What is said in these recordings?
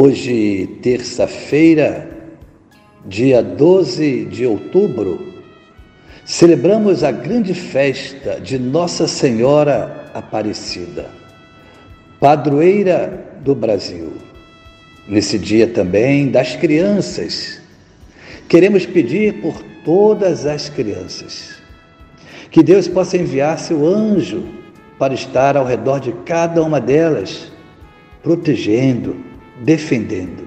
Hoje, terça-feira, dia 12 de outubro, celebramos a grande festa de Nossa Senhora Aparecida, padroeira do Brasil. Nesse dia também das crianças, queremos pedir por todas as crianças que Deus possa enviar seu anjo para estar ao redor de cada uma delas, protegendo, defendendo.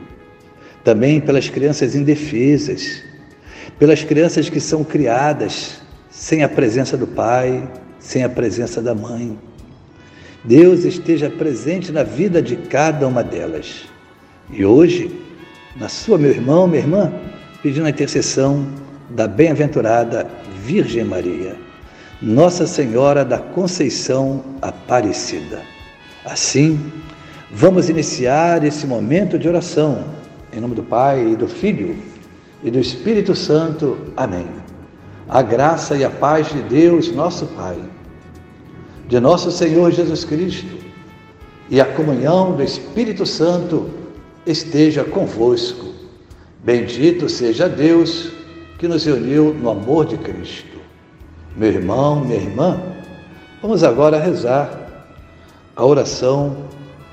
Também pelas crianças indefesas, pelas crianças que são criadas sem a presença do pai, sem a presença da mãe. Deus esteja presente na vida de cada uma delas. E hoje, na sua, meu irmão, minha irmã, pedindo a intercessão da bem-aventurada Virgem Maria, Nossa Senhora da Conceição Aparecida. Assim, Vamos iniciar esse momento de oração. Em nome do Pai, e do Filho e do Espírito Santo. Amém. A graça e a paz de Deus, nosso Pai, de nosso Senhor Jesus Cristo e a comunhão do Espírito Santo esteja convosco. Bendito seja Deus que nos uniu no amor de Cristo. Meu irmão, minha irmã, vamos agora rezar a oração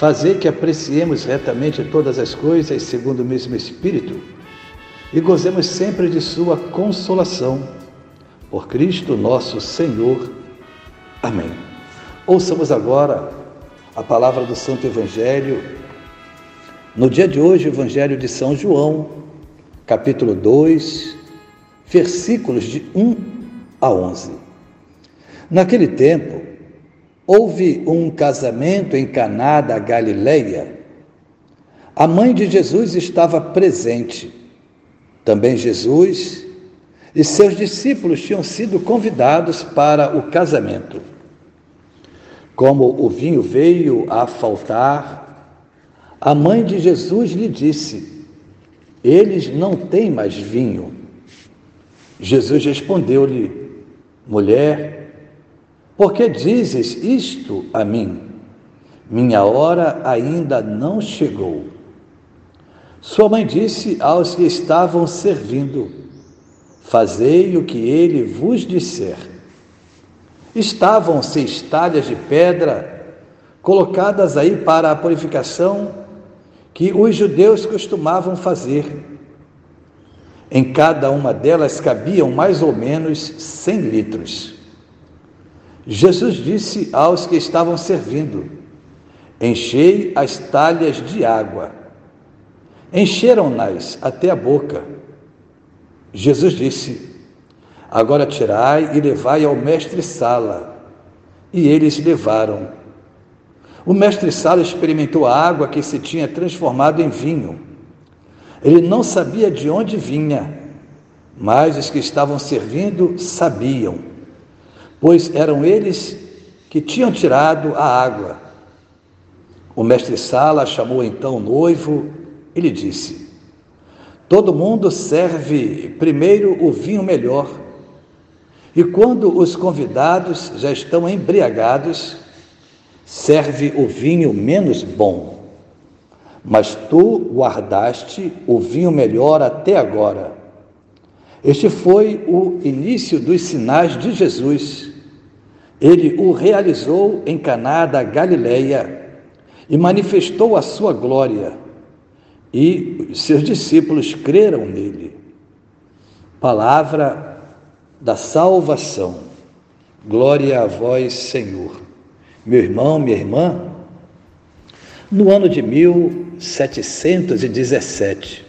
Fazer que apreciemos retamente todas as coisas segundo o mesmo Espírito e gozemos sempre de Sua consolação. Por Cristo nosso Senhor. Amém. Ouçamos agora a palavra do Santo Evangelho. No dia de hoje, o Evangelho de São João, capítulo 2, versículos de 1 a 11. Naquele tempo, houve um casamento em Caná da Galileia. A mãe de Jesus estava presente. Também Jesus e seus discípulos tinham sido convidados para o casamento. Como o vinho veio a faltar, a mãe de Jesus lhe disse: Eles não têm mais vinho. Jesus respondeu-lhe: Mulher, por que dizes isto a mim? Minha hora ainda não chegou. Sua mãe disse aos que estavam servindo: Fazei o que ele vos disser. Estavam seis talhas de pedra colocadas aí para a purificação que os judeus costumavam fazer. Em cada uma delas cabiam mais ou menos cem litros. Jesus disse aos que estavam servindo: Enchei as talhas de água. Encheram-nas até a boca. Jesus disse: Agora tirai e levai ao mestre-sala. E eles levaram. O mestre-sala experimentou a água que se tinha transformado em vinho. Ele não sabia de onde vinha, mas os que estavam servindo sabiam pois eram eles que tinham tirado a água. O mestre Sala chamou então o noivo e lhe disse: Todo mundo serve primeiro o vinho melhor, e quando os convidados já estão embriagados, serve o vinho menos bom. Mas tu guardaste o vinho melhor até agora. Este foi o início dos sinais de Jesus ele o realizou em Caná da Galileia e manifestou a sua glória, e seus discípulos creram nele. Palavra da salvação. Glória a vós, Senhor. Meu irmão, minha irmã, no ano de 1717,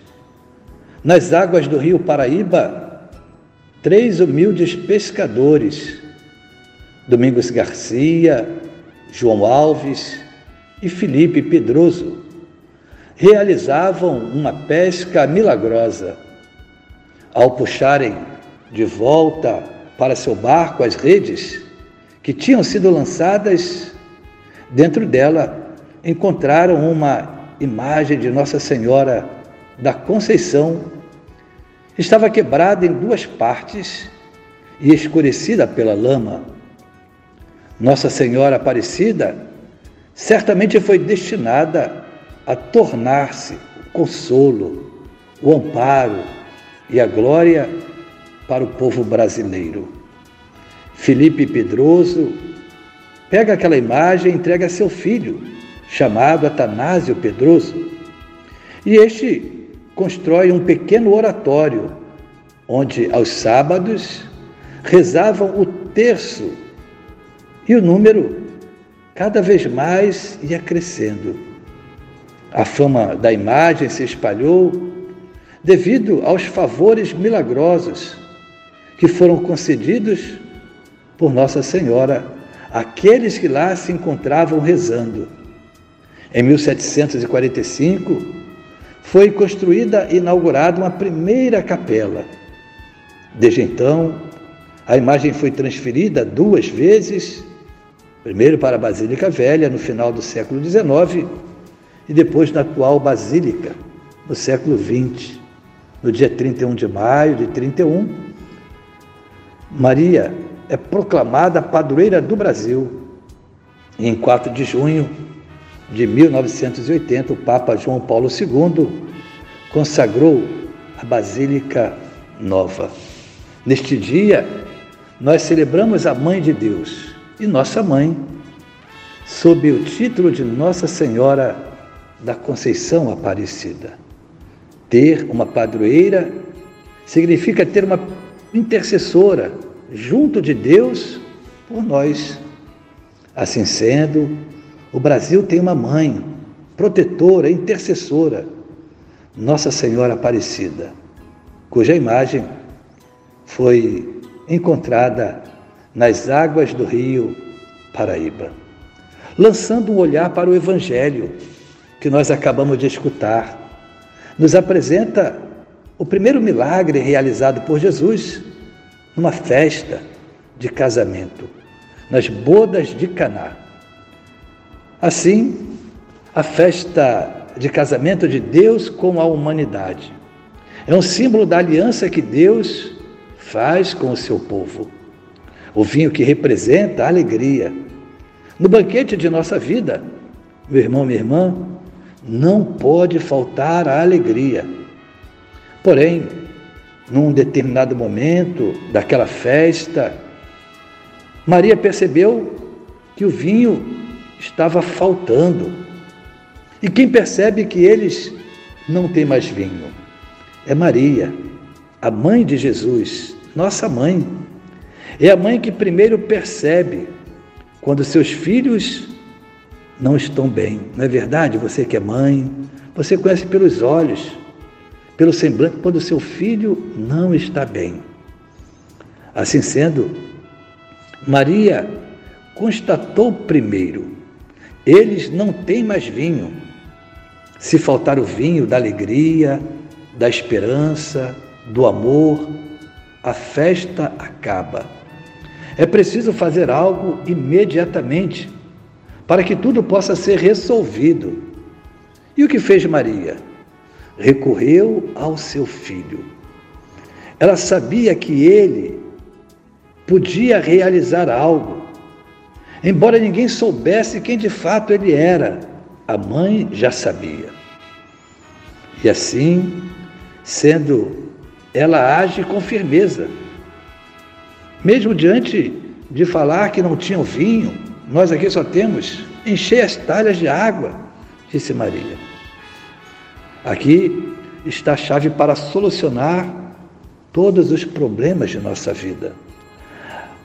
nas águas do rio Paraíba, três humildes pescadores, Domingos Garcia, João Alves e Felipe Pedroso, realizavam uma pesca milagrosa. Ao puxarem de volta para seu barco as redes que tinham sido lançadas, dentro dela encontraram uma imagem de Nossa Senhora da Conceição. Estava quebrada em duas partes e escurecida pela lama. Nossa Senhora Aparecida certamente foi destinada a tornar-se o consolo, o amparo e a glória para o povo brasileiro. Felipe Pedroso pega aquela imagem e entrega a seu filho, chamado Atanásio Pedroso, e este constrói um pequeno oratório, onde aos sábados rezavam o terço e o número cada vez mais ia crescendo. A fama da imagem se espalhou devido aos favores milagrosos que foram concedidos por Nossa Senhora àqueles que lá se encontravam rezando. Em 1745, foi construída e inaugurada uma primeira capela. Desde então, a imagem foi transferida duas vezes, primeiro para a Basílica Velha, no final do século XIX, e depois na atual Basílica, no século XX. No dia 31 de maio de 31, Maria é proclamada padroeira do Brasil. E em 4 de junho de 1980, o Papa João Paulo II consagrou a Basílica Nova. Neste dia, nós celebramos a Mãe de Deus e nossa mãe, sob o título de Nossa Senhora da Conceição Aparecida. Ter uma padroeira significa ter uma intercessora junto de Deus por nós. Assim sendo, o Brasil tem uma mãe, protetora, intercessora, Nossa Senhora Aparecida, cuja imagem foi encontrada nas águas do rio Paraíba, lançando um olhar para o Evangelho que nós acabamos de escutar. Nos apresenta o primeiro milagre realizado por Jesus numa festa de casamento, nas bodas de Caná. Assim, a festa de casamento de Deus com a humanidade é um símbolo da aliança que Deus faz com o seu povo. O vinho que representa a alegria. No banquete de nossa vida, meu irmão, minha irmã, não pode faltar a alegria Porém, num determinado momento daquela festa, Maria percebeu que o vinho estava faltando. E quem percebe que eles não têm mais vinho é Maria, a mãe de Jesus, nossa mãe. É a mãe que primeiro percebe quando seus filhos não estão bem. Não é verdade? Você que é mãe, você conhece pelos olhos pelo semblante quando seu filho não está bem. Assim sendo, Maria constatou primeiro: eles não têm mais vinho. Se faltar o vinho da alegria, da esperança, do amor, a festa acaba. É preciso fazer algo imediatamente para que tudo possa ser resolvido. E o que fez Maria? recorreu ao seu filho. Ela sabia que ele podia realizar algo, embora ninguém soubesse quem de fato ele era. A mãe já sabia. E assim, sendo, ela age com firmeza. Mesmo diante de falar que não tinham vinho, nós aqui só temos encher as talhas de água, disse Maria. Aqui está a chave para solucionar todos os problemas de nossa vida.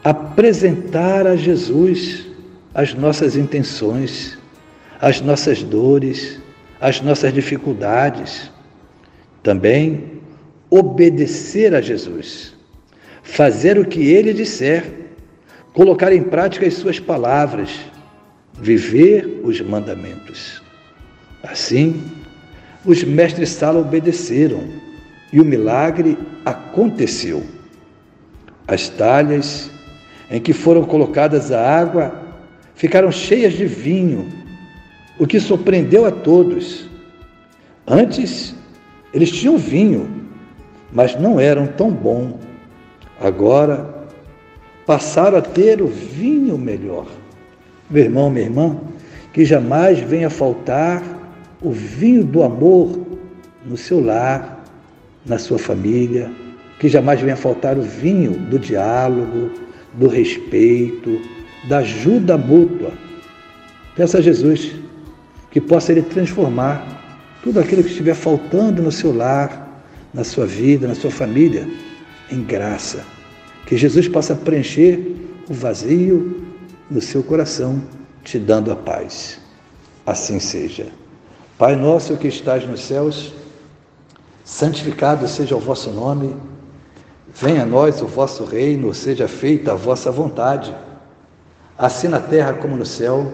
Apresentar a Jesus as nossas intenções, as nossas dores, as nossas dificuldades. Também obedecer a Jesus, fazer o que ele disser, colocar em prática as suas palavras, viver os mandamentos. Assim, os mestres Sala obedeceram e o milagre aconteceu. As talhas em que foram colocadas a água ficaram cheias de vinho, o que surpreendeu a todos. Antes, eles tinham vinho, mas não eram tão bom. Agora, passaram a ter o vinho melhor. Meu irmão, minha irmã, que jamais venha faltar o vinho do amor no seu lar, na sua família, que jamais venha faltar o vinho do diálogo, do respeito, da ajuda mútua. Peça a Jesus que possa Ele transformar tudo aquilo que estiver faltando no seu lar, na sua vida, na sua família, em graça. Que Jesus possa preencher o vazio no seu coração, te dando a paz. Assim seja. Pai nosso que estás nos céus, santificado seja o vosso nome. Venha a nós o vosso reino, seja feita a vossa vontade assim na terra como no céu.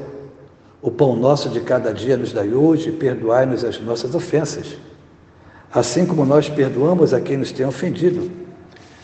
O pão nosso de cada dia nos dai hoje, perdoai-nos as nossas ofensas, assim como nós perdoamos a quem nos tem ofendido.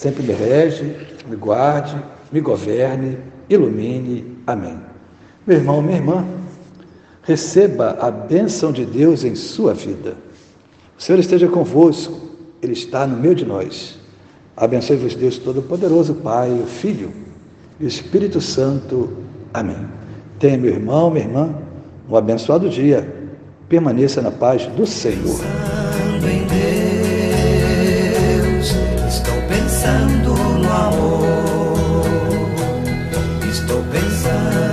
sempre me rege, me guarde, me governe, ilumine. Amém. Meu irmão, minha irmã, receba a bênção de Deus em sua vida. O Senhor esteja convosco, Ele está no meio de nós. Abençoe-vos, Deus Todo-Poderoso, Pai, o Filho Espírito Santo. Amém. Tenha, meu irmão, minha irmã, um abençoado dia. Permaneça na paz do Senhor pensando no amor. Estou pensando.